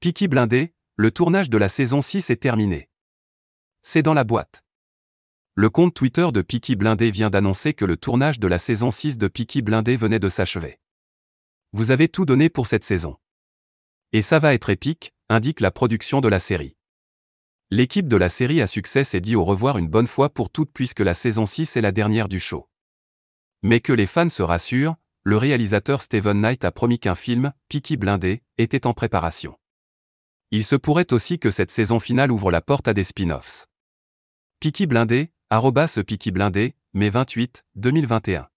Peaky Blindé, le tournage de la saison 6 est terminé. C'est dans la boîte. Le compte Twitter de Peaky Blindé vient d'annoncer que le tournage de la saison 6 de Peaky Blindé venait de s'achever. Vous avez tout donné pour cette saison. Et ça va être épique, indique la production de la série. L'équipe de la série à succès s'est dit au revoir une bonne fois pour toutes puisque la saison 6 est la dernière du show. Mais que les fans se rassurent, le réalisateur Steven Knight a promis qu'un film, Peaky Blindé, était en préparation. Il se pourrait aussi que cette saison finale ouvre la porte à des spin-offs. Peaky Blindé, arrobas Peaky Blindé, mai 28, 2021.